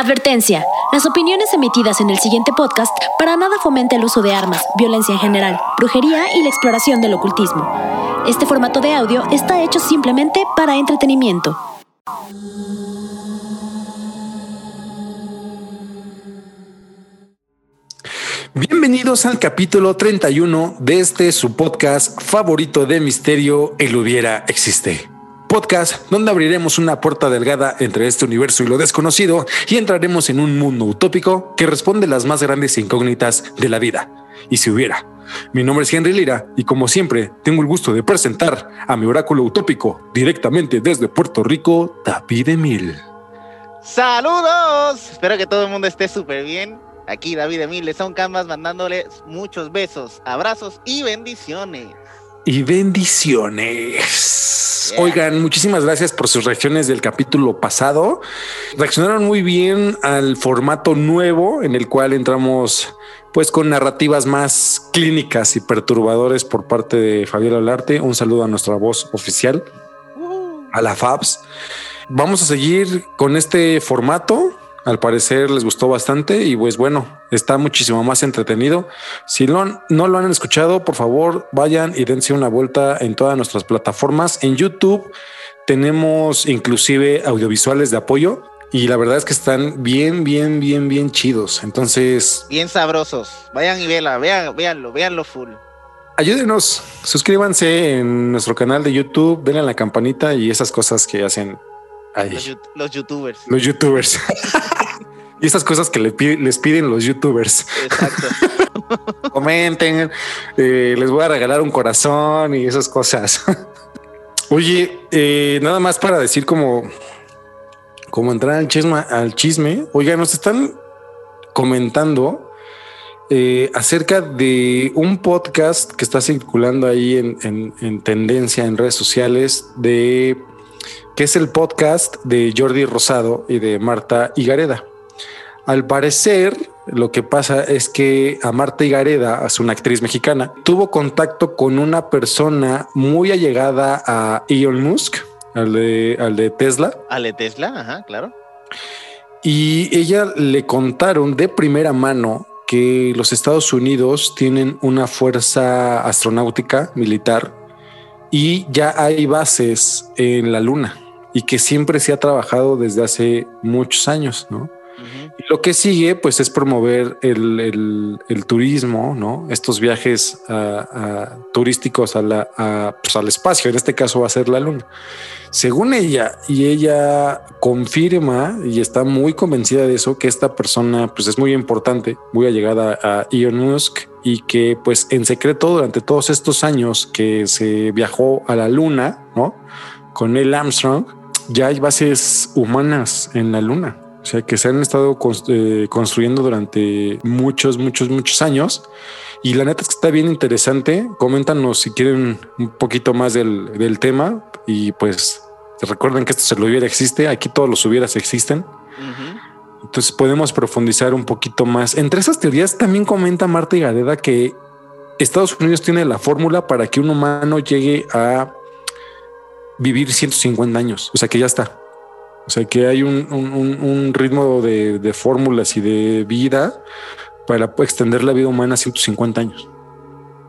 Advertencia. Las opiniones emitidas en el siguiente podcast para nada fomenta el uso de armas, violencia en general, brujería y la exploración del ocultismo. Este formato de audio está hecho simplemente para entretenimiento. Bienvenidos al capítulo 31 de este su podcast favorito de misterio, El hubiera existe podcast donde abriremos una puerta delgada entre este universo y lo desconocido y entraremos en un mundo utópico que responde las más grandes incógnitas de la vida. Y si hubiera. Mi nombre es Henry Lira y como siempre tengo el gusto de presentar a mi oráculo utópico directamente desde Puerto Rico, David Emil. Saludos, espero que todo el mundo esté súper bien. Aquí David Emil de Son Canvas mandándoles muchos besos, abrazos y bendiciones. Y bendiciones. Oigan, muchísimas gracias por sus reacciones del capítulo pasado. Reaccionaron muy bien al formato nuevo en el cual entramos pues con narrativas más clínicas y perturbadores por parte de Fabiola Olarte. Un saludo a nuestra voz oficial, a la FABS. Vamos a seguir con este formato. Al parecer les gustó bastante y pues bueno, está muchísimo más entretenido. Si no, no lo han escuchado, por favor vayan y dense una vuelta en todas nuestras plataformas. En YouTube tenemos inclusive audiovisuales de apoyo y la verdad es que están bien, bien, bien, bien chidos. Entonces... Bien sabrosos. Vayan y véanla, vean, véanlo, véanlo full. Ayúdenos, suscríbanse en nuestro canal de YouTube, denle a la campanita y esas cosas que hacen los, youtubers. Los youtubers. y estas cosas que les piden los youtubers. Exacto. Comenten, eh, les voy a regalar un corazón y esas cosas. Oye, eh, nada más para decir como, como entrar al chisme, al chisme. Oiga, nos están comentando eh, acerca de un podcast que está circulando ahí en tendencia en redes sociales de que es el podcast de Jordi Rosado y de Marta Higareda. Al parecer, lo que pasa es que a Marta Higareda, es una actriz mexicana, tuvo contacto con una persona muy allegada a Elon Musk, al de, al de Tesla. Al de Tesla, ajá, claro. Y ella le contaron de primera mano que los Estados Unidos tienen una fuerza astronáutica militar y ya hay bases en la Luna y que siempre se ha trabajado desde hace muchos años, ¿no? Y lo que sigue, pues, es promover el, turismo, ¿no? Estos viajes turísticos a la, pues, al espacio, en este caso va a ser la luna. Según ella, y ella confirma y está muy convencida de eso, que esta persona, pues, es muy importante, muy allegada a Elon Musk y que, pues, en secreto durante todos estos años que se viajó a la luna, ¿no? Con Neil Armstrong, ya hay bases humanas en la Luna. O sea, que se han estado eh, construyendo durante muchos, muchos, muchos años. Y la neta es que está bien interesante. Coméntanos si quieren un poquito más del, tema. Y pues recuerden que esto se lo hubiera existe. Aquí todos los hubieras existen. Entonces podemos profundizar un poquito más. Entre esas teorías también comenta Marta y Gadeda que Estados Unidos tiene la fórmula para que un humano llegue a vivir 150 años. O sea que ya está. O sea que hay un, ritmo de, fórmulas y de vida para extender la vida humana a 150 años.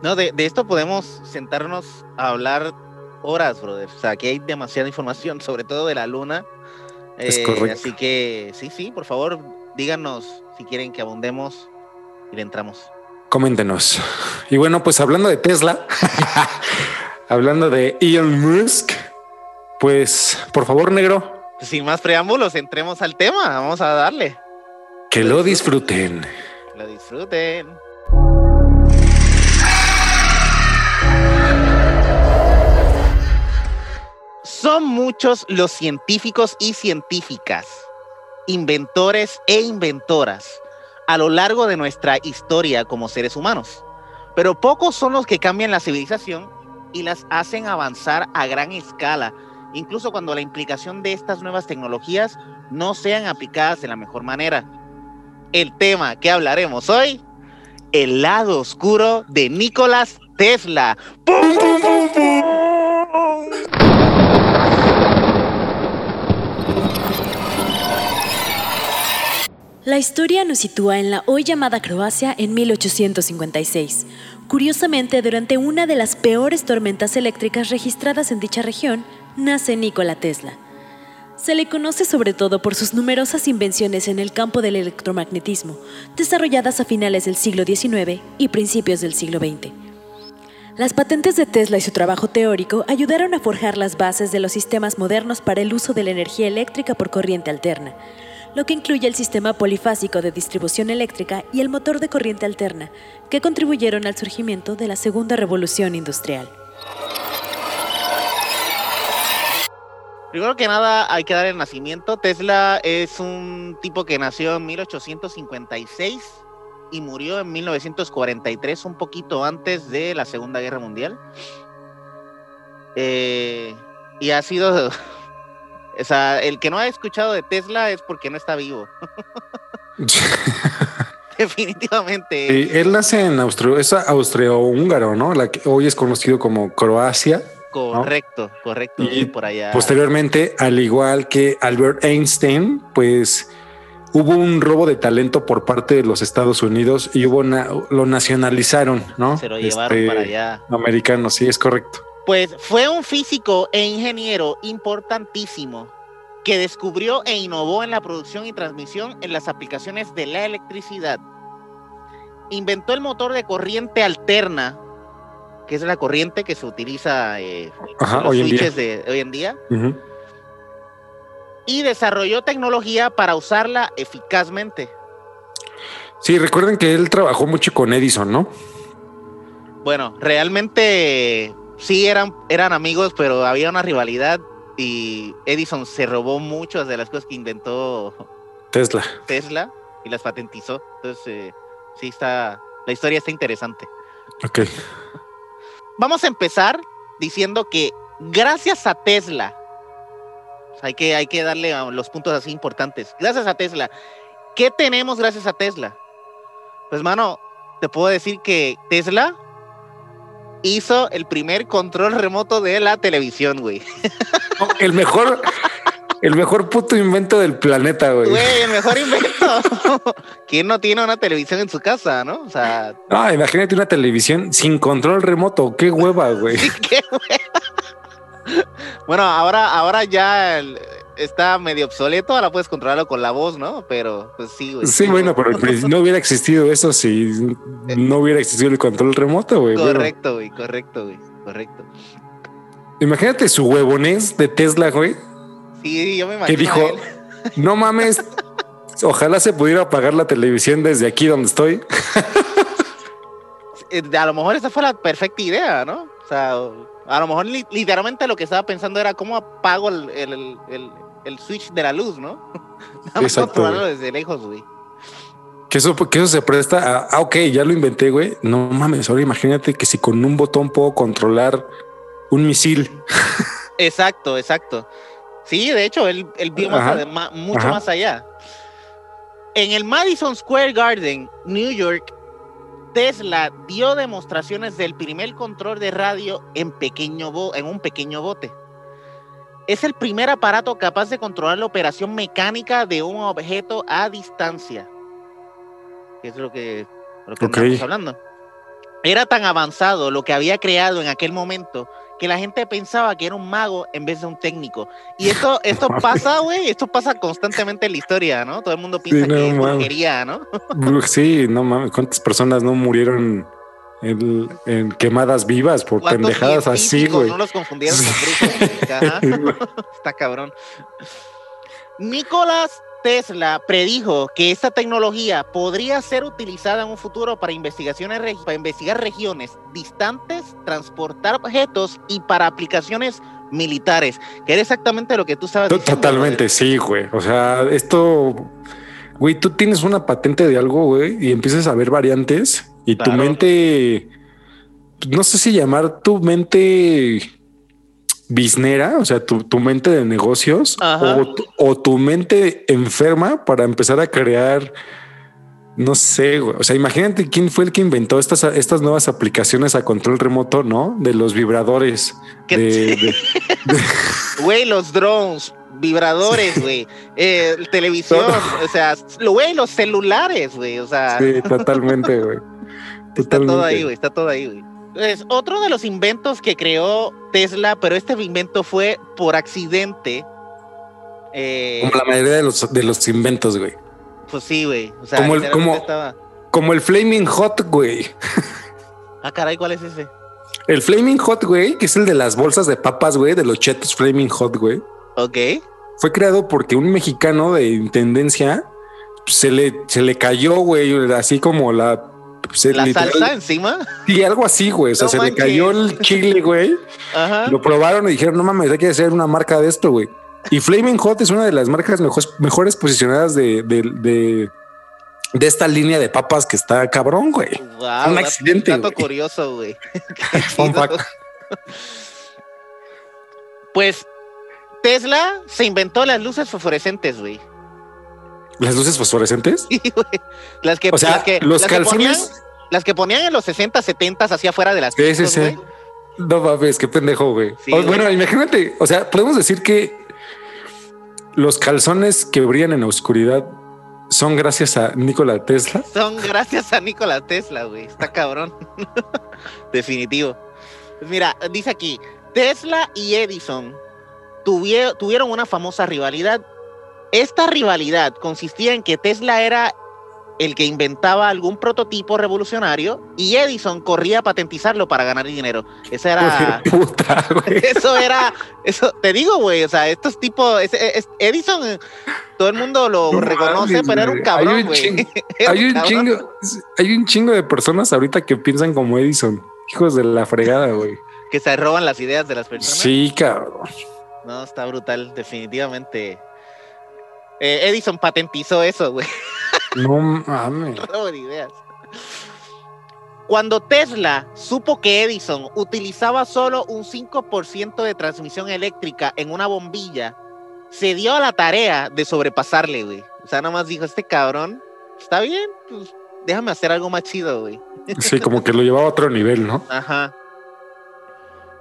No, de, esto podemos sentarnos a hablar horas, brother. O sea, que hay demasiada información, sobre todo de la luna. Es eh, correcto. Así que sí, sí, por favor, díganos si quieren que abundemos y le entramos. Coméntenos. Y bueno, pues hablando de Tesla, hablando de Elon Musk, pues, por favor, negro. Sin más preámbulos, entremos al tema. Vamos a darle. Que lo disfruten. Lo disfruten. Son muchos los científicos y científicas, inventores e inventoras a lo largo de nuestra historia como seres humanos, pero pocos son los que cambian la civilización y las hacen avanzar a gran escala incluso cuando la implicación de estas nuevas tecnologías no sean aplicadas de la mejor manera. El tema que hablaremos hoy, el lado oscuro de Nicolás Tesla. La historia nos sitúa en la hoy llamada Croacia en 1856. Curiosamente, durante una de las peores tormentas eléctricas registradas en dicha región, nace Nikola Tesla. Se le conoce sobre todo por sus numerosas invenciones en el campo del electromagnetismo, desarrolladas a finales del siglo XIX y principios del siglo XX. Las patentes de Tesla y su trabajo teórico ayudaron a forjar las bases de los sistemas modernos para el uso de la energía eléctrica por corriente alterna, lo que incluye el sistema polifásico de distribución eléctrica y el motor de corriente alterna, que contribuyeron al surgimiento de la segunda revolución industrial. Primero que nada hay que dar el nacimiento. Tesla es un tipo que nació en 1856 y murió en 1943, un poquito antes de la Segunda Guerra Mundial. Eh, y ha sido el que no ha escuchado de Tesla es porque no está vivo. Definitivamente. él nace en Austria, es austro-húngaro, ¿no? La que hoy es conocido como Croacia. Correcto, correcto. Y por allá. Posteriormente, al igual que Albert Einstein, pues hubo un robo de talento por parte de los Estados Unidos y hubo lo nacionalizaron, ¿no? Se lo llevaron este, para allá. Americano, sí, es correcto. Pues fue un físico e ingeniero importantísimo que descubrió e innovó en la producción y transmisión en las aplicaciones de la electricidad. Inventó el motor de corriente alterna, que es la corriente que se utiliza eh, en los switches de hoy en día. Y desarrolló tecnología para usarla eficazmente. Sí, recuerden que él trabajó mucho con Edison, ¿no? Bueno, realmente sí eran, eran amigos, pero había una rivalidad y Edison se robó muchas de las cosas que inventó Tesla. Tesla y las patentizó. Entonces, eh, sí está, la historia está interesante. Ok. Vamos a empezar diciendo que gracias a Tesla, hay que, hay que darle los puntos así importantes. Gracias a Tesla. ¿Qué tenemos gracias a Tesla? Pues, mano, te puedo decir que Tesla hizo el primer control remoto de la televisión, güey. El mejor, el mejor puto invento del planeta, güey. Güey, el mejor invento. ¿Quién no tiene una televisión en su casa, no? O sea. No, imagínate una televisión sin control remoto. Qué hueva, güey. qué hueva. Bueno, ahora, ahora ya el, está medio obsoleto, ahora puedes controlarlo con la voz, ¿no? Pero pues sí, güey. Sí, bueno, pero no hubiera existido eso si no hubiera existido el control remoto, güey. Correcto, güey, correcto, güey, correcto. Imagínate su huevonés de Tesla, güey. Sí, yo me imagino. Que dijo, no mames, ojalá se pudiera apagar la televisión desde aquí donde estoy. Eh, a lo mejor esa fue la perfecta idea, ¿no? O sea, a lo mejor literalmente lo que estaba pensando era cómo apago el, el switch de la luz, ¿no? Vamos a controlarlo desde lejos, güey. Que eso, que eso se presta a, ah, ok, ya lo inventé, güey. No mames, ahora imagínate que si con un botón puedo controlar un misil. Exacto, exacto. Sí, de hecho, él, vio mucho más allá. En el Madison Square Garden, New York, Tesla dio demostraciones del primer control de radio en, pequeño en un pequeño bote es el primer aparato capaz de controlar la operación mecánica de un objeto a distancia. es lo que, estamos hablando. Era tan avanzado lo que había creado en aquel momento que la gente pensaba que era un mago en vez de un técnico. Y esto, esto pasa, güey, esto pasa constantemente en la historia, ¿no? Todo el mundo piensa que es brujería, ¿no? sí, no mames, ¿cuántas personas no murieron en, quemadas vivas por pendejadas así, güey. No los confundieron con Está cabrón. Nicolás Tesla predijo que esta tecnología podría ser utilizada en un futuro para investigaciones para investigar regiones distantes, transportar objetos y para aplicaciones militares, que era exactamente lo que tú sabes. Totalmente, sí, güey. O sea, esto, güey, tú tienes una patente de algo, güey, y empiezas a ver variantes y tu mente, no sé si llamar tu mente biznera, o sea, tu, mente de negocios o tu, mente enferma para empezar a crear No sé, güey. O sea, imagínate quién fue el que inventó estas, estas nuevas aplicaciones a control remoto, ¿no? De los vibradores. ¿Qué de, de- Güey, los drones, vibradores, güey, eh, televisión, o sea, lo güey, los celulares, güey, o sea, sí, totalmente, güey. está todo ahí, güey, está todo ahí, güey. Pues, otro de los inventos que creó Tesla, pero este invento fue por accidente. eh, Como la mayoría de los, de los inventos, güey. pues sí, güey. O sea, Como el- como- estaba. Como el Flaming Hot, güey. Ah, caray, ¿cuál es ese? El Flaming Hot, güey, que es el de las bolsas de papas, güey, de los chetos Flaming Hot, güey. Ok. Fue creado porque un mexicano de intendencia pues, se le, se le cayó, güey, así como la... se La literal- salsa encima. Sí, algo así, güey. O sea, No se manches. le cayó el chile, güey. Ajá. Lo probaron y dijeron, no mames, hay que hacer una marca de esto, güey. Y Flaming Hot es una de las marcas mejores, mejores posicionadas de, de, de, de esta línea de papas que está cabrón, güey. Wow, Un dato- accidente, Dato güey. curioso, güey. Pues Tesla se inventó las luces fosforescentes, güey. Las luces fosforescentes. Sí, güey. Las que, O sea, las que, los las que calzones. ponían- las que ponían en los 60, 70 hacia afuera de las Sí, sí. No mames, qué pendejo, güey. Sí, O- bueno, imagínate, o sea, podemos decir que los calzones que brillan en la oscuridad son gracias a Nikola Tesla. Son gracias a Nikola Tesla, güey. Está cabrón. Definitivo. Pues mira, dice aquí, Tesla y Edison tuvie- tuvieron una famosa rivalidad. Esta rivalidad consistía en que Tesla era el que inventaba algún prototipo revolucionario y Edison corría a patentizarlo para ganar dinero. Esa era... Puta. Eso era, eso te digo, güey, o sea, estos tipos, es- Edison, todo el mundo lo No reconoce, mames, pero era un cabrón, güey. Hay un cabrón. chingo, hay un chingo de personas ahorita que piensan como Edison. Hijos de la fregada, güey. Que se roban las ideas de las personas. Sí, cabrón. No, está brutal, definitivamente. Eh, Edison patentizó eso, güey, No mames. ideas. Cuando Tesla supo que Edison utilizaba solo un 5% de transmisión eléctrica en una bombilla, se dio a la tarea de sobrepasarle, güey. O sea, nada más dijo, este cabrón, está bien, pues déjame hacer algo más chido, güey. Sí, como que lo llevaba a otro nivel, ¿no? Ajá.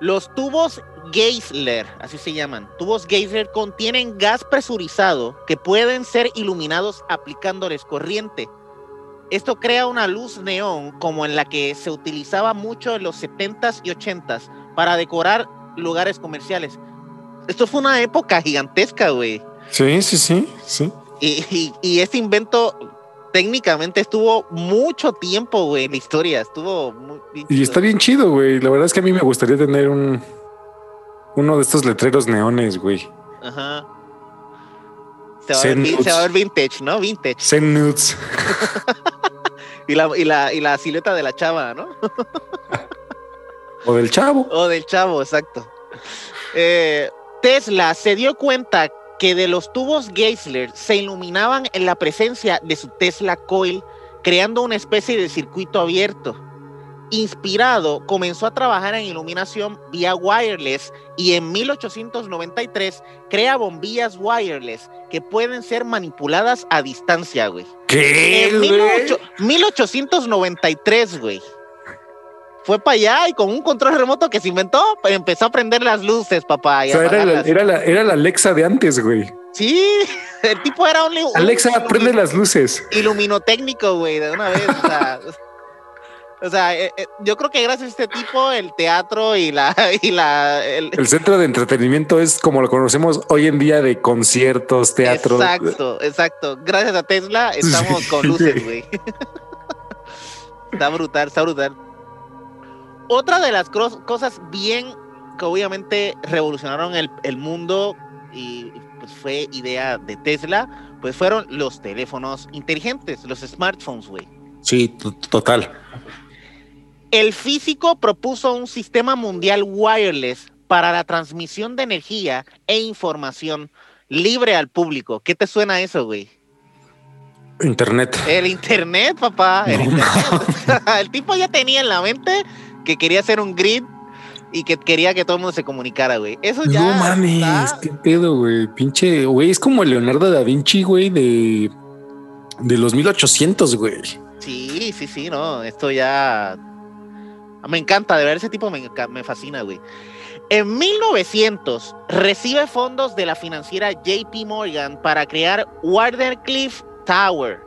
Los tubos Geisler, así se llaman. Tubos Geisler contienen gas presurizado que pueden ser iluminados aplicándoles corriente. Esto crea una luz neón como en la que se utilizaba mucho en los 70s y 80s para decorar lugares comerciales. Esto fue una época gigantesca, güey. Sí, sí, sí, sí. Y, y- y este invento técnicamente estuvo mucho tiempo, güey, en la historia. Estuvo muy bien Y está bien chido, güey. La verdad es que a mí me gustaría tener un uno de estos letreros neones, güey. Ajá. Se va, a ver, Zen vin- Nudes. se va a ver vintage, ¿no? Vintage. Zen nudes. Y la, y la, y la silueta de la chava, ¿no? O del chavo. O del chavo, exacto. Eh, Tesla se dio cuenta que de los tubos Geisler se iluminaban en la presencia de su Tesla Coil, creando una especie de circuito abierto. Inspirado, comenzó a trabajar en iluminación vía wireless y en 1893 crea bombillas wireless que pueden ser manipuladas a distancia, güey. ¿Qué, En güey? 18- 1893, güey. Fue para allá y con un control remoto que se inventó, empezó a prender las luces, papá. y O sea, era la, apagarlas. era, la, era la Alexa de antes, güey. Sí, el tipo era un, un Alexa, ilumi- prende las luces. iluminotécnico, güey, de una vez. O sea, eh, eh, yo creo que gracias a este tipo, el teatro y la. Y la el- El centro de entretenimiento es como lo conocemos hoy en día de conciertos, teatro. Exacto, exacto. Gracias a Tesla estamos con luces, güey. está brutal, está brutal. Otra de las cosas bien que obviamente revolucionaron el, el mundo y pues fue idea de Tesla, pues fueron los teléfonos inteligentes, los smartphones, güey. Sí, total. El físico propuso un sistema mundial wireless para la transmisión de energía e información libre al público. ¿Qué te suena eso, güey? Internet. El internet, papá. El, No internet. el tipo ya tenía en la mente que quería hacer un grid y que quería que todo el mundo se comunicara, güey. Eso ya. no mames, está- qué pedo, güey. Pinche, güey, es como Leonardo da Vinci, güey, de De los 1800, güey. Sí, sí, sí, no, esto ya... Me encanta, de ver ese tipo me, me fascina, güey. En 1900 recibe fondos de la financiera JP Morgan para crear Wardenclyffe Tower.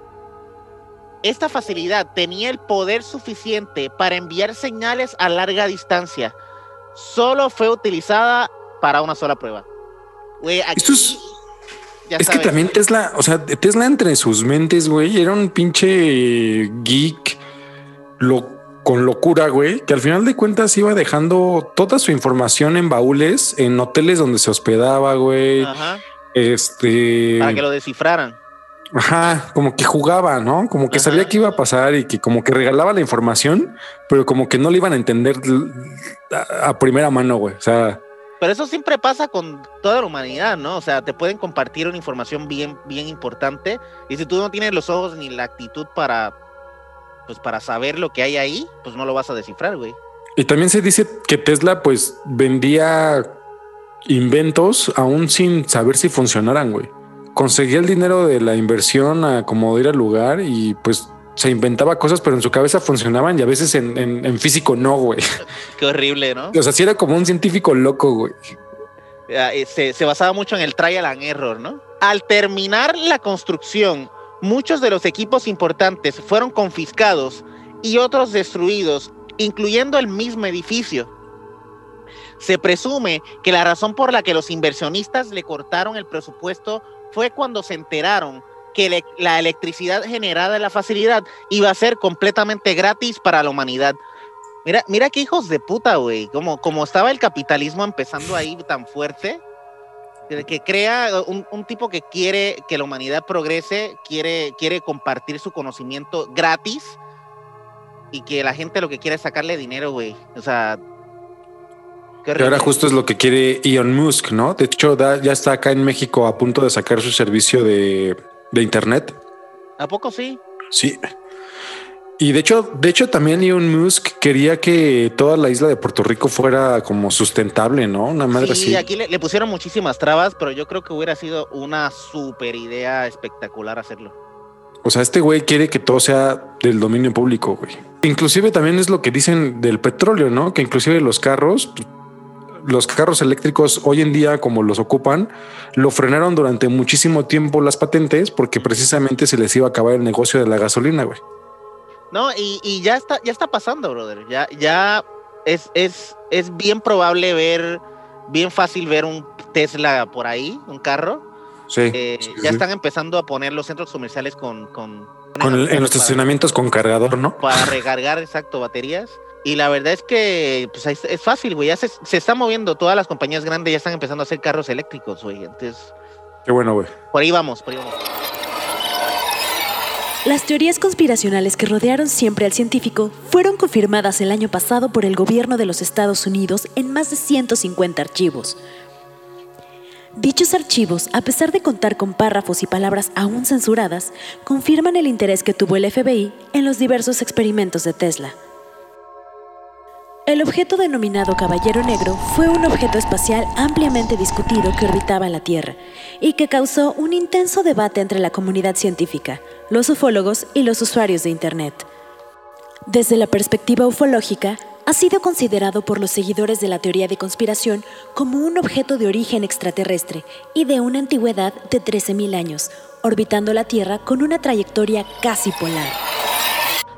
Esta facilidad tenía el poder suficiente para enviar señales a larga distancia. Solo fue utilizada para una sola prueba. Güey, aquí, es, que también Tesla, o sea, Tesla entre sus mentes, güey, era un pinche geek lo, con locura, güey, que al final de cuentas iba dejando toda su información en baúles, en hoteles donde se hospedaba, güey. Ajá. Este. Para que lo descifraran. Ajá, como que jugaba, ¿no? Como que sabía qué iba a pasar y que como que regalaba la información, pero como que no le iban a entender a, primera mano, güey. O sea. Pero eso siempre pasa con toda la humanidad, ¿no? O sea, te pueden compartir una información bien, bien importante y si tú no tienes los ojos ni la actitud para, pues para saber lo que hay ahí, pues no lo vas a descifrar, güey. Y también se dice que Tesla, pues, vendía inventos aún sin saber si funcionaran, güey conseguía el dinero de la inversión a como ir al lugar y pues se inventaba cosas, pero en su cabeza funcionaban y a veces en, físico no, güey. Qué horrible, ¿no? O sea, sí era como un científico loco, güey. Se, se basaba mucho en el trial and error, ¿no? Al terminar la construcción, muchos de los equipos importantes fueron confiscados y otros destruidos, incluyendo el mismo edificio. Se presume que la razón por la que los inversionistas le cortaron el presupuesto fue cuando se enteraron que la electricidad generada en la facilidad iba a ser completamente gratis para la humanidad. Mira, mira qué hijos de puta, güey. Como, como estaba el capitalismo empezando ahí tan fuerte, que crea un, tipo que quiere que la humanidad progrese, quiere, quiere compartir su conocimiento gratis y que la gente lo que quiere es sacarle dinero, güey. O sea, que ahora justo es lo que quiere Elon Musk, ¿no? De hecho, ya está acá en México a punto de sacar su servicio de, Internet. ¿A poco sí? Sí. Y de hecho, de hecho, también Elon Musk quería que toda la isla de Puerto Rico fuera como sustentable, ¿no? Una madre sí, aquí le, pusieron muchísimas trabas, pero yo creo que hubiera sido una super idea espectacular hacerlo. O sea, este güey quiere que todo sea del dominio público, güey. Inclusive también es lo que dicen del petróleo, ¿no? Que inclusive los carros, los carros eléctricos hoy en día, como los ocupan, lo frenaron durante muchísimo tiempo las patentes porque precisamente se les iba a acabar el negocio de la gasolina, güey. No, y, ya está, ya está pasando, brother. Ya, ya es, es, es bien probable ver, bien fácil ver un Tesla por ahí, un carro. Sí. Eh, ya están empezando a poner los centros comerciales con, con, en los estacionamientos con cargador, ¿no? Para recargar, exacto, baterías. Y la verdad es que pues, es, fácil, güey. Ya se, se está moviendo. Todas las compañías grandes ya están empezando a hacer carros eléctricos, güey. Entonces. Qué bueno, güey. Por ahí vamos, por ahí vamos. Las teorías conspiracionales que rodearon siempre al científico fueron confirmadas el año pasado por el gobierno de los Estados Unidos en más de 150 archivos. Dichos archivos, a pesar de contar con párrafos y palabras aún censuradas, confirman el interés que tuvo el FBI en los diversos experimentos de Tesla. El objeto denominado Caballero Negro fue un objeto espacial ampliamente discutido que orbitaba la Tierra y que causó un intenso debate entre la comunidad científica, los ufólogos y los usuarios de Internet. Desde la perspectiva ufológica, ha sido considerado por los seguidores de la teoría de conspiración como un objeto de origen extraterrestre y de una antigüedad de 13.000 años, orbitando la Tierra con una trayectoria casi polar.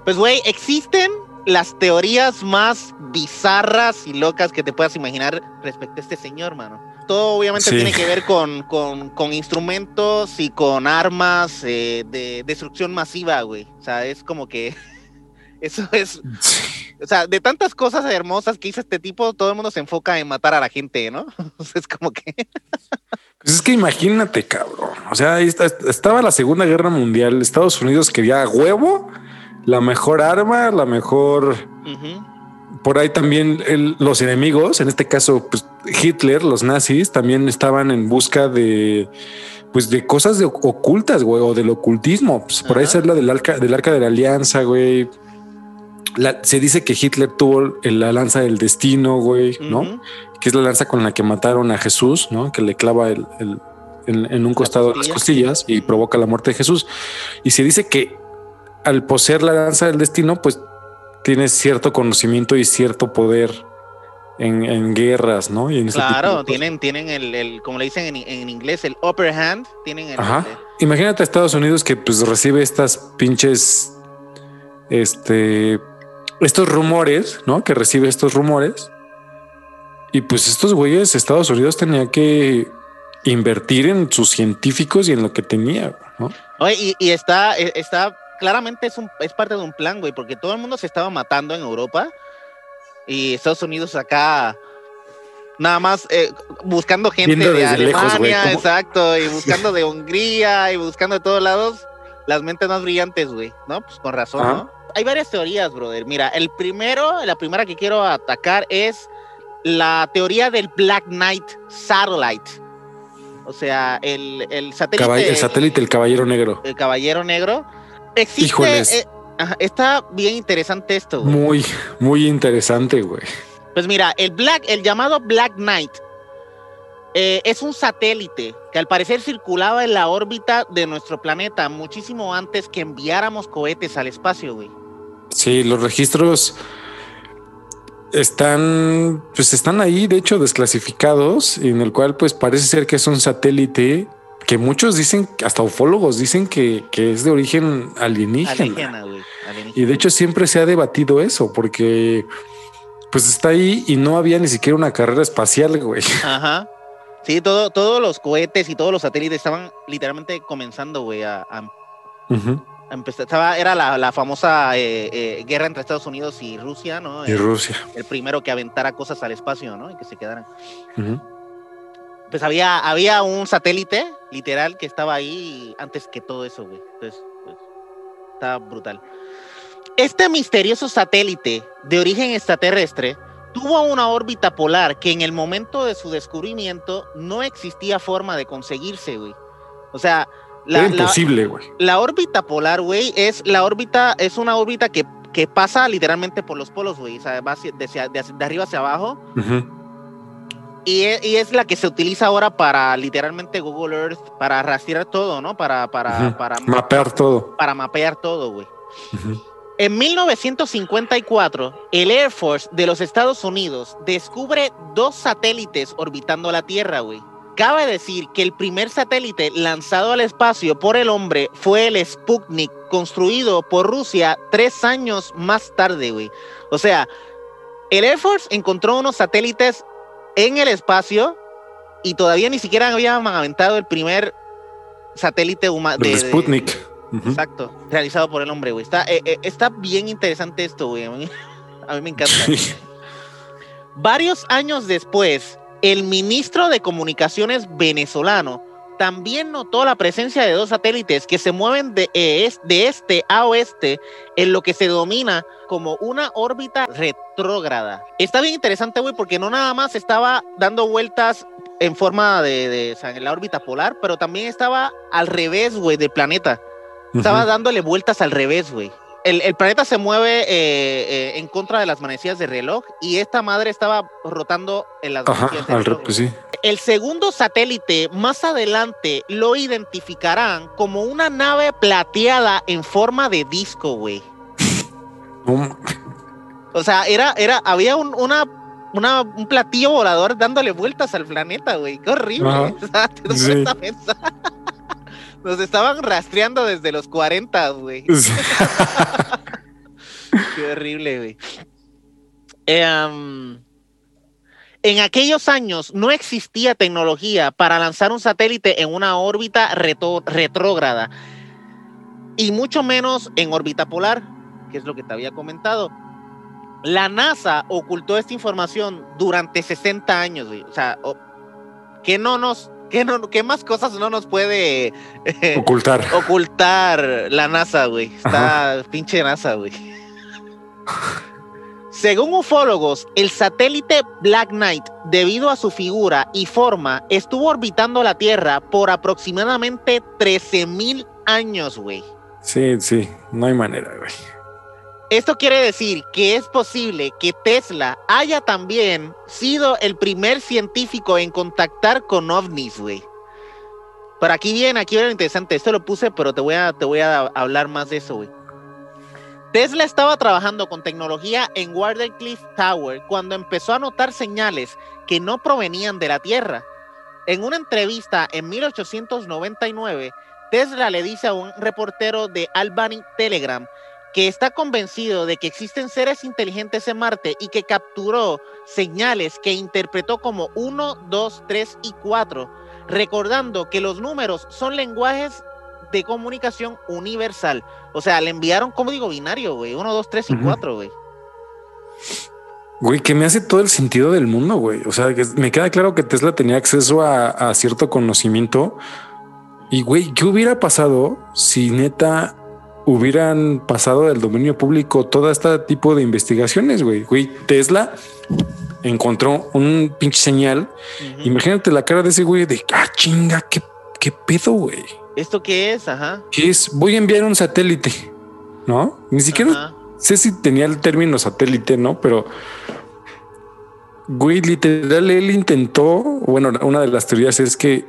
Pues güey, existen las teorías más bizarras y locas que te puedas imaginar respecto a este señor, mano. Todo obviamente tiene que ver con, con, instrumentos y con armas eh, de destrucción masiva, güey. O sea, es como que eso es... O sea, de tantas cosas hermosas que hizo este tipo, todo el mundo se enfoca en matar a la gente, ¿no? es como que... Pues es que imagínate, cabrón. O sea, ahí estaba la Segunda Guerra Mundial. Estados Unidos quería huevo la mejor arma, la mejor... Por ahí también los enemigos, en este caso pues, Hitler, los nazis, también estaban en busca de pues de cosas de ocultas, güey, o del ocultismo. Pues, por ahí se habla del arca, del arca de la alianza, güey. se dice que Hitler tuvo la lanza del destino, güey, ¿no? Que es la lanza con la que mataron a Jesús, ¿no? Que le clava el, en, un costado de las costillas y provoca la muerte de Jesús. Y se dice que al poseer la danza del destino, pues tienes cierto conocimiento y cierto poder en, guerras, ¿no? Y claro, tienen, tienen el, como le dicen en, inglés, el upper hand, tienen el, Ajá. Imagínate a Estados Unidos que pues recibe estas pinches, este, estos rumores, ¿no? Que recibe estos rumores. Y pues estos güeyes, Estados Unidos tenía que invertir en sus científicos y en lo que tenía, ¿no? Oye, y, está, e, está, claramente es, un, es parte de un plan, güey, porque todo el mundo se estaba matando en Europa y Estados Unidos acá nada más eh, buscando gente de Alemania, exacto, y buscando de Hungría y buscando de todos lados las mentes más brillantes, güey, ¿no? Pues con razón, ¿no? Hay varias teorías, brother. Mira, el primero, la primera que quiero atacar es la teoría del Black Knight Satellite. O sea, el, el satélite. el satélite, el caballero negro. El caballero negro. Existe. Eh, está bien interesante esto, güey. Muy, muy interesante, güey. Pues mira, el Black, el llamado Black Knight eh, es un satélite que al parecer circulaba en la órbita de nuestro planeta muchísimo antes que enviáramos cohetes al espacio, güey. Sí, los registros están, pues están ahí, de hecho, desclasificados, en el cual pues parece ser que es un satélite que muchos dicen, hasta ufólogos dicen que, es de origen alienígena. Y de hecho siempre se ha debatido eso, porque pues está ahí y no había ni siquiera una carrera espacial, güey. Ajá. Sí, todo, todos los cohetes y todos los satélites estaban literalmente comenzando, güey, a, estaba, era la, famosa eh, eh, guerra entre Estados Unidos y Rusia, ¿no? Y Rusia. El primero que aventara cosas al espacio, ¿no? Y que se quedaran. Pues había, había un satélite, literal, que estaba ahí antes que todo eso, güey. Entonces, pues, estaba brutal. Este misterioso satélite de origen extraterrestre tuvo una órbita polar que en el momento de su descubrimiento no existía forma de conseguirse, güey. O sea, la, imposible, güey. La, órbita polar, güey, es la órbita, es una órbita que, que pasa literalmente por los polos, güey. O sea, va de, arriba hacia abajo. Y, es, y, es, la que se utiliza ahora para literalmente Google Earth, para rastrear todo, ¿no? Para, para, para mapear todo. Para mapear todo, güey. En 1954, el Air Force de los Estados Unidos descubre dos satélites orbitando la Tierra, güey. Cabe decir que el primer satélite lanzado al espacio por el hombre fue el Sputnik, construido por Rusia tres años más tarde, güey. O sea, el Air Force encontró unos satélites en el espacio y todavía ni siquiera habían aventado el primer satélite humano. De, Sputnik. Exacto, realizado por el hombre, güey. Está, eh, eh, está bien interesante esto, güey. A mí, me encanta. Varios años después, el ministro de Comunicaciones venezolano también notó la presencia de dos satélites que se mueven de, de este a oeste en lo que se domina como una órbita retrógrada. Está bien interesante, güey, porque no nada más estaba dando vueltas en forma de, de o sea, en la órbita polar, pero también estaba al revés, güey, del planeta. Estaba dándole vueltas al revés, güey el, planeta se mueve eh, eh, en contra de las manecillas de reloj y esta madre estaba rotando en las manecillas de reloj. El segundo satélite más adelante lo identificarán como una nave plateada en forma de disco, güey. o sea, era, era, había un, una, un platillo volador dándole vueltas al planeta, güey. Qué horrible. Nos estaban rastreando desde los 40, güey. Qué horrible, güey. Em, en aquellos años no existía tecnología para lanzar un satélite en una órbita retrógrada y mucho menos en órbita polar, que es lo que te había comentado. La NASA ocultó esta información durante 60 años, güey. O sea, que no nos ¿Qué, más cosas no nos puede eh, ocultar? ocultar la NASA, güey. Está pinche NASA, güey. Según ufólogos, el satélite Black Knight, debido a su figura y forma, estuvo orbitando la Tierra por aproximadamente 13 mil años, güey. Sí, sí, no hay manera, güey. Esto quiere decir que es posible que Tesla haya también sido el primer científico en contactar con ovnis, güey. Pero aquí viene, aquí viene lo interesante. Esto lo puse, pero te voy a, te voy a hablar más de eso, güey. Tesla estaba trabajando con tecnología en Cliff Tower cuando empezó a notar señales que no provenían de la Tierra. En una entrevista en 1899, Tesla le dice a un reportero de Albany Telegram que está convencido de que existen seres inteligentes en Marte y que capturó señales que interpretó como 1, 2, 3 y 4, recordando que los números son lenguajes de comunicación universal. O sea, le enviaron código binario, güey. 1, 2, 3 y 4, güey. Güey, que me hace todo el sentido del mundo, güey. O sea, que me queda claro que Tesla tenía acceso a, a cierto conocimiento. Y, güey, ¿qué hubiera pasado si neta hubieran pasado del dominio público todo este tipo de investigaciones, güey. Güey, Tesla encontró un pinche señal. Imagínate la cara de ese güey de, ah, chinga, qué, qué pedo, güey. ¿Esto qué es? Ajá. ¿Qué es? Voy a enviar un satélite, ¿no? Ni siquiera sé si tenía el término satélite, ¿no? Pero, güey, literal, él intentó, bueno, una de las teorías es que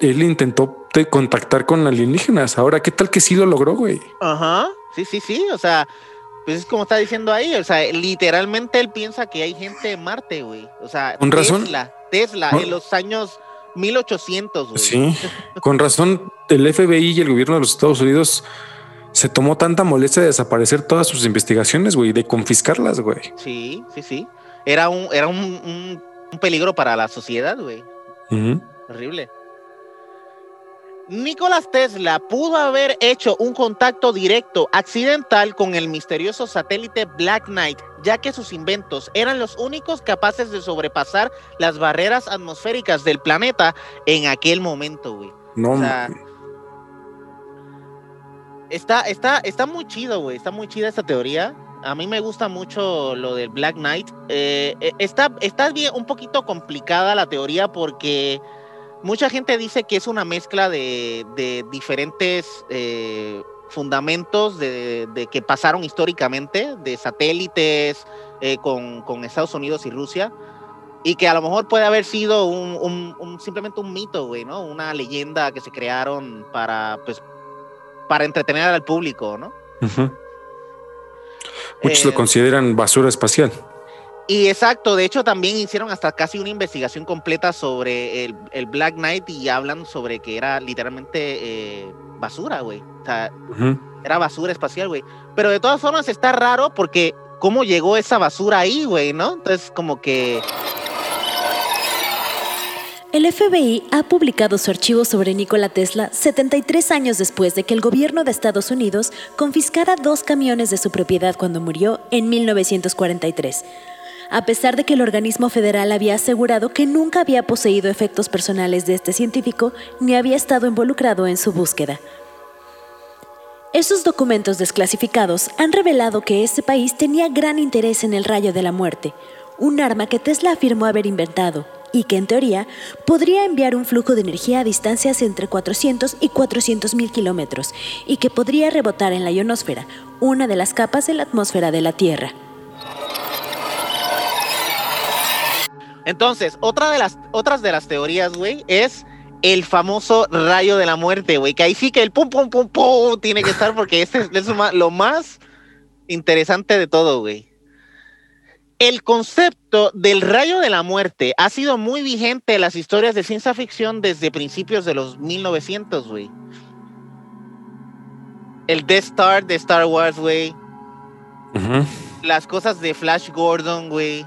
él intentó contactar con alienígenas. Ahora, ¿qué tal que sí lo logró, güey? Ajá, sí, sí, sí. O sea, pues es como está diciendo ahí. O sea, literalmente él piensa que hay gente en Marte, güey. O sea, con Tesla, razón. Tesla, en los años 1800, güey. Sí, con razón, el FBI y el gobierno de los Estados Unidos se tomó tanta molestia de desaparecer todas sus investigaciones, güey, de confiscarlas, güey. Sí, sí, sí. Era un, era un, peligro para la sociedad, güey. Horrible. Nicolás Tesla pudo haber hecho un contacto directo accidental con el misterioso satélite Black Knight, ya que sus inventos eran los únicos capaces de sobrepasar las barreras atmosféricas del planeta en aquel momento, güey. No, está, está, está muy chido, güey. Está muy chida esta teoría. A mí me gusta mucho lo del Black Knight. Eh, eh, está, está bien, un poquito complicada la teoría porque Mucha gente dice que es una mezcla de, diferentes eh, fundamentos de, que pasaron históricamente, de satélites eh, con, Estados Unidos y Rusia, y que a lo mejor puede haber sido un, simplemente un mito, güey, ¿no? Una leyenda que se crearon para, pues, para entretener al público, ¿no? Muchos lo eh, consideran basura espacial. Y exacto, de hecho también hicieron hasta casi una investigación completa sobre el, Black Knight y hablan sobre que era literalmente eh, basura, güey. O sea, era basura espacial, güey. Pero de todas formas está raro porque cómo llegó esa basura ahí, güey, ¿no? Entonces como que... El FBI ha publicado su archivo sobre Nikola Tesla 73 años después de que el gobierno de Estados Unidos confiscara dos camiones de su propiedad cuando murió en 1943 a pesar de que el organismo federal había asegurado que nunca había poseído efectos personales de este científico ni había estado involucrado en su búsqueda. Esos documentos desclasificados han revelado que ese país tenía gran interés en el rayo de la muerte, un arma que Tesla afirmó haber inventado y que en teoría podría enviar un flujo de energía a distancias entre 400 y 400 mil kilómetros y que podría rebotar en la ionosfera, una de las capas de la atmósfera de la Tierra. Entonces, otra de las, otras de las teorías, güey, es el famoso rayo de la muerte, güey, que ahí sí que el pum, pum, pum, pum tiene que estar porque este es lo más interesante de todo, güey. El concepto del rayo de la muerte ha sido muy vigente en las historias de ciencia ficción desde principios de los 1900, güey. El Death Star de Star Wars, güey. Las cosas de Flash Gordon, güey.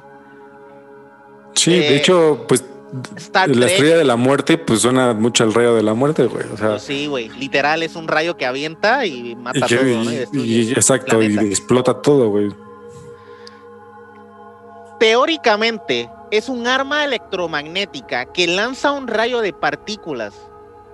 Sí, de eh, hecho, pues la estrella de la muerte, pues suena mucho al rayo de la muerte, güey. O sea, pues sí, güey. Literal es un rayo que avienta y mata todo, ¿no? exacto, y explota todo, güey. Teóricamente, es un arma electromagnética que lanza un rayo de partículas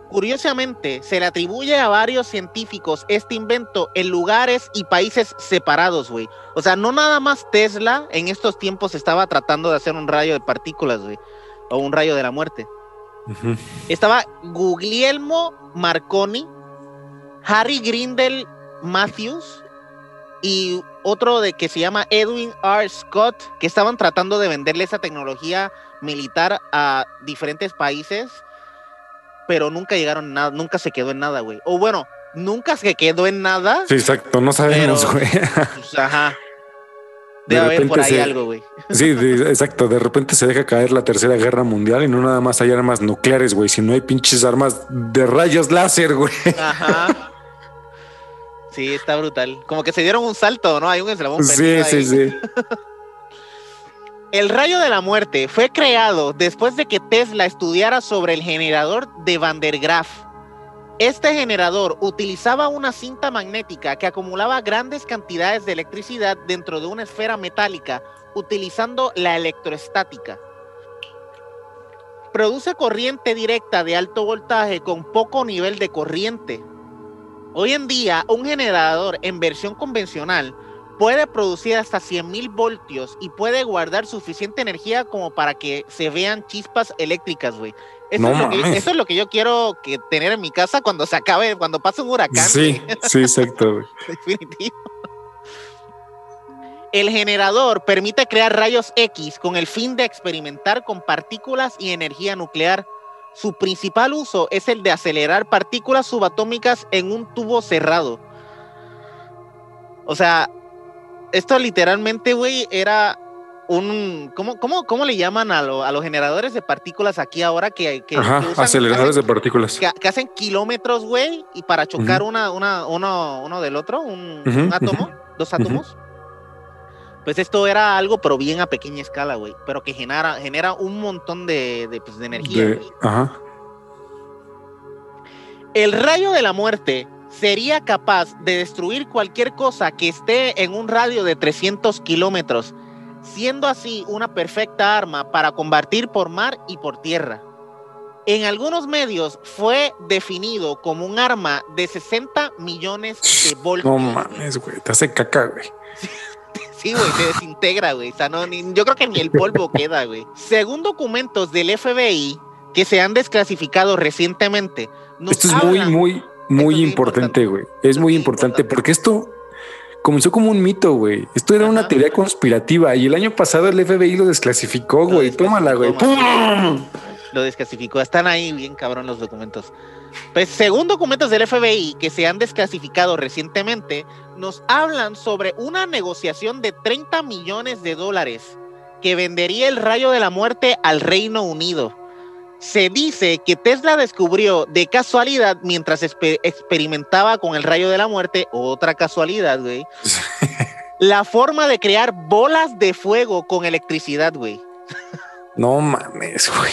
Curiosamente, se le atribuye a varios científicos este invento en lugares y países separados, güey. O sea, no nada más Tesla en estos tiempos estaba tratando de hacer un rayo de partículas, güey. O un rayo de la muerte. Estaba Guglielmo Marconi, Harry Grindel Matthews y otro de que se llama Edwin R. Scott, que estaban tratando de venderle esa tecnología militar a diferentes países pero nunca llegaron nada, nunca se quedó en nada, güey. O bueno, nunca se quedó en nada. Sí, exacto, no sabemos, Pero- güey. Pues, ajá. De Debe haber por ahí se- algo, güey. Sí, de- exacto. De repente se deja caer la tercera guerra mundial y no nada más hay armas nucleares, güey, sino hay pinches armas de rayos láser, güey. Ajá. Sí, está brutal. Como que se dieron un salto, ¿no? Hay un eslabón Sí, sí, ahí. sí. El rayo de la muerte fue creado después de que Tesla estudiara sobre el generador de Van der Graaf. Este generador utilizaba una cinta magnética que acumulaba grandes cantidades de electricidad dentro de una esfera metálica utilizando la electroestática. Produce corriente directa de alto voltaje con poco nivel de corriente. Hoy en día, un generador en versión convencional puede producir hasta 100.000 voltios y puede guardar suficiente energía como para que se vean chispas eléctricas, güey. Eso, No es lo que- eso es lo que yo quiero que tener en mi casa cuando se acabe, cuando pase un huracán. Sí, sí, exacto, güey. Definitivo. El generador permite crear rayos X con el fin de experimentar con partículas y energía nuclear. Su principal uso es el de acelerar partículas subatómicas en un tubo cerrado. O sea, esto literalmente, güey, era un... ¿Cómo, cómo, cómo le llaman a, lo- a los generadores de partículas aquí ahora que, que, Ajá, que usan- aceleradores hacen- de partículas. que, hacen kilómetros, güey, y para chocar una, una, uno, uno del otro, un, átomo, dos átomos. Pues esto era algo, pero bien a pequeña escala, güey, pero que genera, genera un montón de, de, pues, de energía. De- ajá. El rayo de la muerte sería capaz de destruir cualquier cosa que esté en un radio de 300 kilómetros, siendo así una perfecta arma para combatir por mar y por tierra. En algunos medios fue definido como un arma de 60 millones de voltios. No mames, güey. Te hace caca, güey. Sí, güey, se desintegra, güey. O sea, no, ni- yo creo que ni el polvo queda, güey. Según documentos del FBI que se han desclasificado recientemente, Esto es hablan- muy, muy es importante, güey. Es muy importante porque esto comenzó como un mito, güey. Esto era una teoría conspirativa y el año pasado el FBI lo desclasificó, güey. Tómala, güey. lo desclasificó. Están ahí bien cabrón los documentos. Pues según documentos del FBI que se han desclasificado recientemente, nos hablan sobre una negociación de 30 millones de dólares que vendería el rayo de la muerte al Reino Unido. Se dice que Tesla descubrió de casualidad mientras experimentaba con el rayo de la muerte, otra casualidad, güey, la forma de crear bolas de fuego con electricidad, güey. No mames, güey.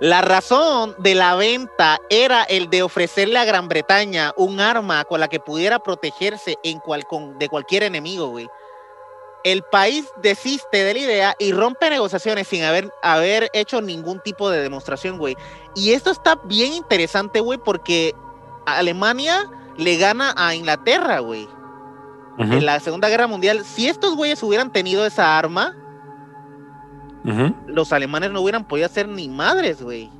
La razón de la venta era el de ofrecerle a Gran Bretaña un arma con la que pudiera protegerse en cual- con- de cualquier enemigo, güey. El país desiste de la idea y rompe negociaciones sin haber, haber hecho ningún tipo de demostración, güey. Y esto está bien interesante, güey, porque Alemania le gana a Inglaterra, güey. En la Segunda Guerra Mundial. Si estos güeyes hubieran tenido esa arma, los alemanes no hubieran podido hacer ni madres, güey.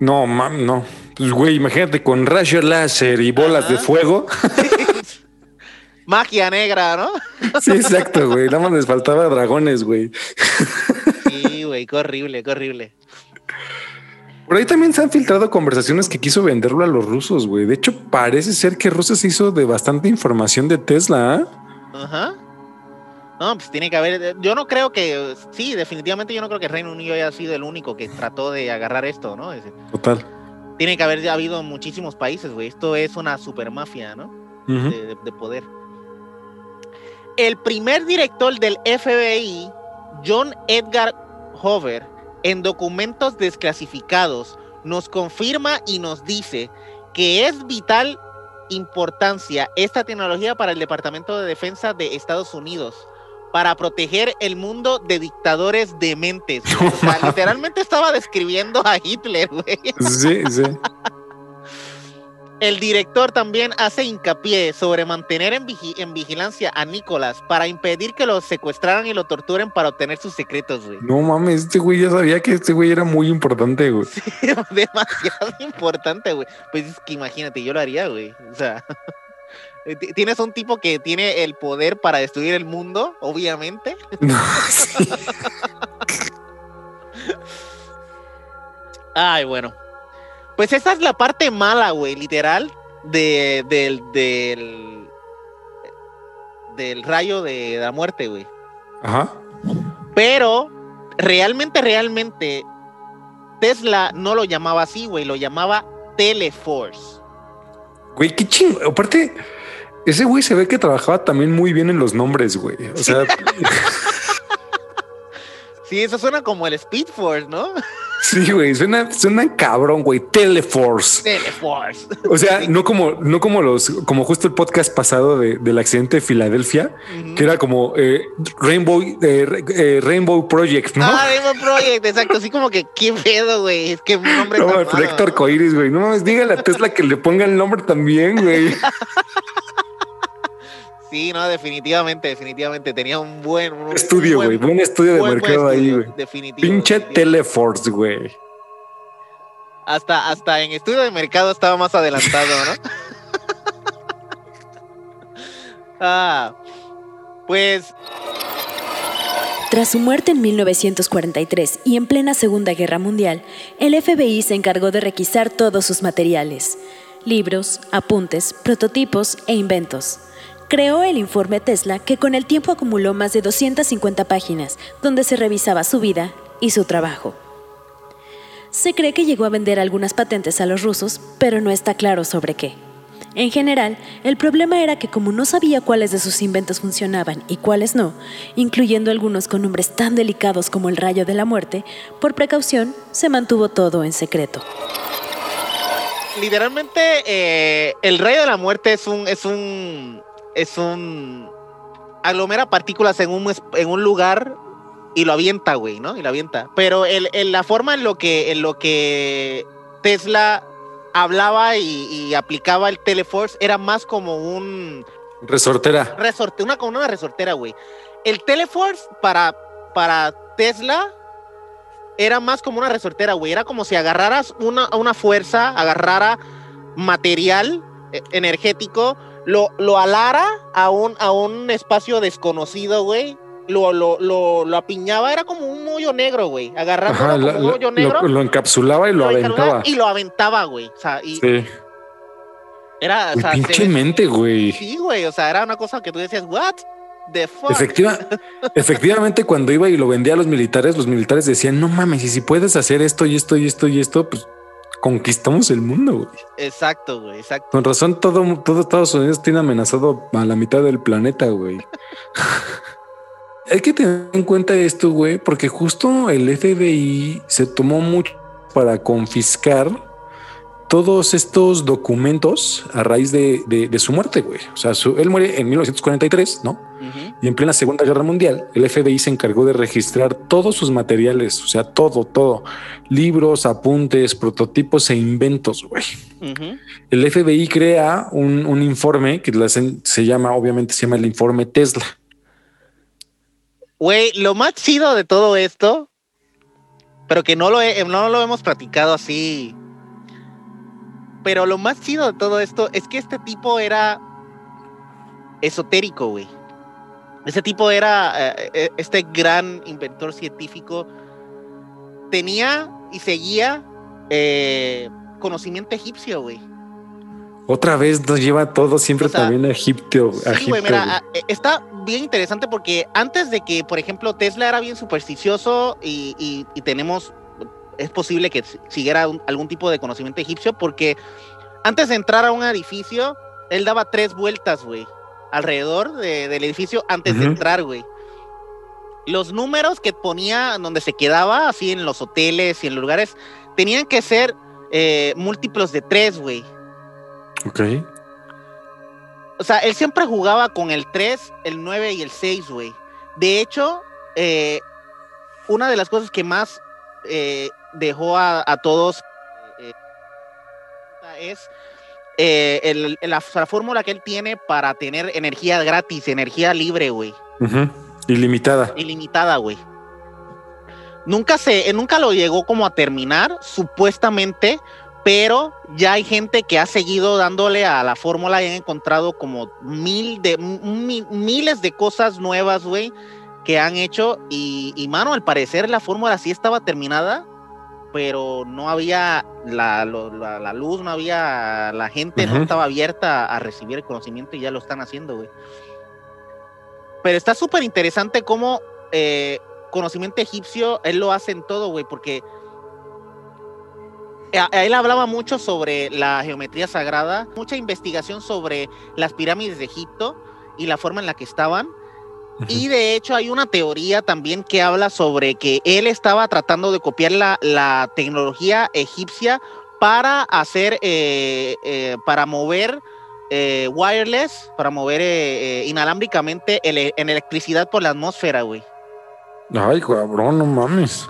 No, mam, no. Pues, güey, imagínate con rayo láser y bolas de fuego. Magia negra, ¿no? Sí, exacto, güey. Nada más les faltaba dragones, güey. Sí, güey, qué horrible, qué horrible. Por ahí también se han filtrado conversaciones que quiso venderlo a los rusos, güey. De hecho, parece ser que Rusia se hizo de bastante información de Tesla. ¿ah? Ajá. No, pues tiene que haber. Yo no creo que. Sí, definitivamente yo no creo que el Reino Unido haya sido el único que trató de agarrar esto, ¿no? Es- Total. tiene que haber habido muchísimos países, güey. Esto es una super mafia, ¿no? De- de poder. El primer director del FBI, John Edgar Hoover, en documentos desclasificados, nos confirma y nos dice que es vital importancia esta tecnología para el Departamento de Defensa de Estados Unidos para proteger el mundo de dictadores dementes. O sea, literalmente estaba describiendo a Hitler, güey. Sí, sí. El director también hace hincapié sobre mantener en, vigi- en vigilancia a Nicolás para impedir que lo secuestraran y lo torturen para obtener sus secretos, güey. No mames, este güey ya sabía que este güey era muy importante, güey. Demasiado importante, güey. Pues es que imagínate, yo lo haría, güey. O sea, tienes un tipo que tiene el poder para destruir el mundo, obviamente. No, sí. Ay, bueno. Pues esa es la parte mala, güey, literal, de, del, del, del rayo de la muerte, güey. Ajá. Pero realmente, realmente, Tesla no lo llamaba así, güey, lo llamaba Teleforce. Güey, qué chingo. Aparte, ese güey se ve que trabajaba también muy bien en los nombres, güey. O sea, Sí, eso suena como el Speed Force, ¿no? sí, güey, suena, suena cabrón, güey. Teleforce. Teleforce. O sea, no como, no como los, como justo el podcast pasado de- del accidente de Filadelfia, que era como eh, Rainbow, eh, eh, Rainbow Project, ¿no? Ah, Rainbow Project, exacto. Así como que, ¿qué pedo, güey? Es que un nombre No, el proyecto ¿no? arcoíris, güey. No mames, dígale a Tesla que le ponga el nombre también, güey. Sí, no, definitivamente, definitivamente. Tenía un buen un Estudio, buen- güey. Buen estudio de buen- buen mercado ahí, güey. Definitivo. Pinche definitivo. Teleforce, güey. Hasta, hasta en estudio de mercado estaba más adelantado, ¿no? ah, pues Tras su muerte en 1943 y en plena Segunda Guerra Mundial, el FBI se encargó de requisar todos sus materiales, libros, apuntes, prototipos e inventos. Creó el informe Tesla que con el tiempo acumuló más de 250 páginas, donde se revisaba su vida y su trabajo. Se cree que llegó a vender algunas patentes a los rusos, pero no está claro sobre qué. En general, el problema era que como no sabía cuáles de sus inventos funcionaban y cuáles no, incluyendo algunos con nombres tan delicados como el rayo de la muerte, por precaución se mantuvo todo en secreto. literalmente eh, el rayo de la muerte es un es un es un aglomera partículas en un en un lugar y lo avienta, güey, ¿no? Y lo avienta. Pero el, el- la forma en lo que en lo que Tesla hablaba y, y aplicaba el Teleforce era más como un Resortera. resorte, una como una resortera, güey. El Teleforce para para Tesla era más como una resortera, güey. Era como si agarraras una, una fuerza, agarrara material eh, energético, lo, lo alara a un, a un espacio desconocido, güey. Lo, lo, lo, lo apiñaba, era como un hoyo negro, güey. La- un hoyo negro. lo, encapsulaba y lo, aventaba. Y lo aventaba, güey. O sea, y Sí. era, o sea, se pinche mente, güey. Sí, güey. O sea, era una cosa que tú decías, what the fuck. Efectiva, efectivamente, cuando iba y lo vendía a los militares, los militares decían, no mames, y si puedes hacer esto y esto y esto y esto, pues conquistamos el mundo, güey. Exacto, güey, exacto. Con razón, todo, todo Estados Unidos tiene amenazado a la mitad del planeta, güey. Hay que tener en cuenta esto, güey, porque justo el FBI se tomó mucho para confiscar todos estos documentos a raíz de, de- de su muerte, güey. O sea, su- él muere en 1943, ¿no? Y en plena Segunda Guerra Mundial, el FBI se encargó de registrar todos sus materiales, o sea, todo, todo. Libros, apuntes, prototipos e inventos, güey. El FBI crea un, un informe que se llama, obviamente se llama el informe Tesla. Güey, lo más chido de todo esto, pero que no lo, he- no lo hemos platicado así. Pero lo más chido de todo esto es que este tipo era esotérico, güey. Ese tipo era eh, eh, este gran inventor científico. Tenía y seguía eh, conocimiento egipcio, güey. Otra vez nos lleva todo siempre O sea, también a Egipto. a Sí, güey, Egipto, mira, güey. está bien interesante porque antes de que, por ejemplo, Tesla era bien supersticioso y, y- y tenemos, es posible que siguiera un- algún tipo de conocimiento egipcio porque antes de entrar a un edificio, él daba tres vueltas, güey, alrededor de- del edificio antes de entrar, güey. Los números que ponía donde se quedaba, así en los hoteles y en los lugares, tenían que ser eh, múltiplos de tres, güey. Ok. O sea, él siempre jugaba con el 3, el 9 y el 6, güey. De hecho, eh, una de las cosas que más eh, dejó a, a todos eh, es eh, el- la, la fórmula que él tiene para tener energía gratis, energía libre, güey. Ilimitada. Ilimitada, güey. Nunca se, nunca lo llegó como a terminar, supuestamente, pero ya hay gente que ha seguido dándole a la fórmula y han encontrado como mil de, mi- miles de cosas nuevas, güey, que han hecho. Y, y, mano, al parecer la fórmula sí estaba terminada, pero no había la, la, luz, no había la gente, no estaba abierta a recibir el conocimiento y ya lo están haciendo, güey. Pero está súper interesante cómo eh, conocimiento egipcio, él lo hace en todo, güey, porque él hablaba mucho sobre la geometría sagrada, mucha investigación sobre las pirámides de Egipto y la forma en la que estaban. Y de hecho hay una teoría también que habla sobre que él estaba tratando de copiar la, la tecnología egipcia para hacer, eh, eh, para mover eh, wireless, para mover inalámbricamente en electricidad por la atmósfera, güey. Ay, cabrón, no mames.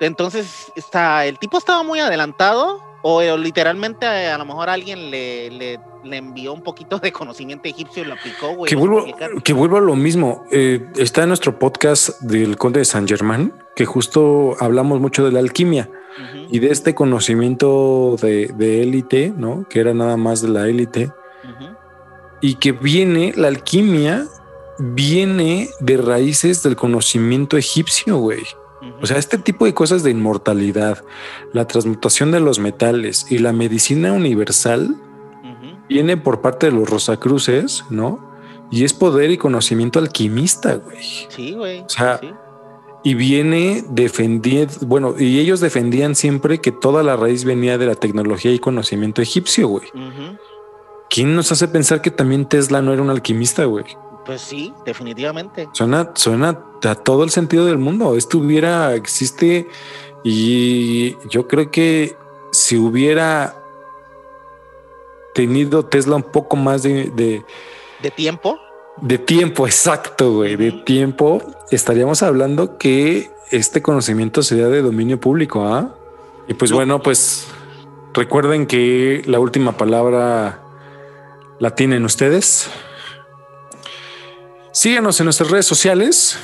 Entonces, está, el tipo estaba muy adelantado o, literalmente a, lo mejor alguien le, le, envió un poquito de conocimiento egipcio y lo aplicó, güey. Que, vuelvo, que vuelvo a lo mismo. Eh, está en nuestro podcast del Conde de San Germán, que justo hablamos mucho de la alquimia y de este conocimiento de élite, ¿no? Que era nada más de la élite. Y que viene la alquimia, viene de raíces del conocimiento egipcio, güey. O sea, este tipo de cosas de inmortalidad, la transmutación de los metales y la medicina universal viene por parte de los Rosacruces, ¿no? Y es poder y conocimiento alquimista, güey. Sí, güey. O sea, y viene defendiendo, bueno, y ellos defendían siempre que toda la raíz venía de la tecnología y conocimiento egipcio, güey. ¿Quién nos hace pensar que también Tesla no era un alquimista, güey? Pues sí, definitivamente. Suena, suena a todo el sentido del mundo. Esto hubiera, existe y yo creo que si hubiera tenido Tesla un poco más de... ¿De, tiempo? De tiempo, exacto, güey. De tiempo, estaríamos hablando que este conocimiento sería de dominio público, ¿ah? Y pues bueno, pues recuerden que la última palabra la tienen ustedes. Síguenos en nuestras redes sociales.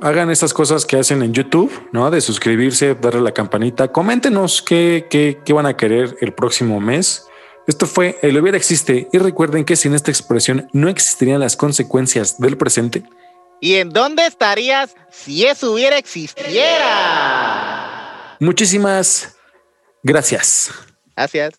Hagan estas cosas que hacen en YouTube, ¿no? De suscribirse, darle la campanita. Coméntenos qué, qué, van a querer el próximo mes. Esto fue El hubiera existe y recuerden que sin esta expresión no existirían las consecuencias del presente. ¿Y en dónde estarías si eso hubiera existiera? Muchísimas gracias. Gracias.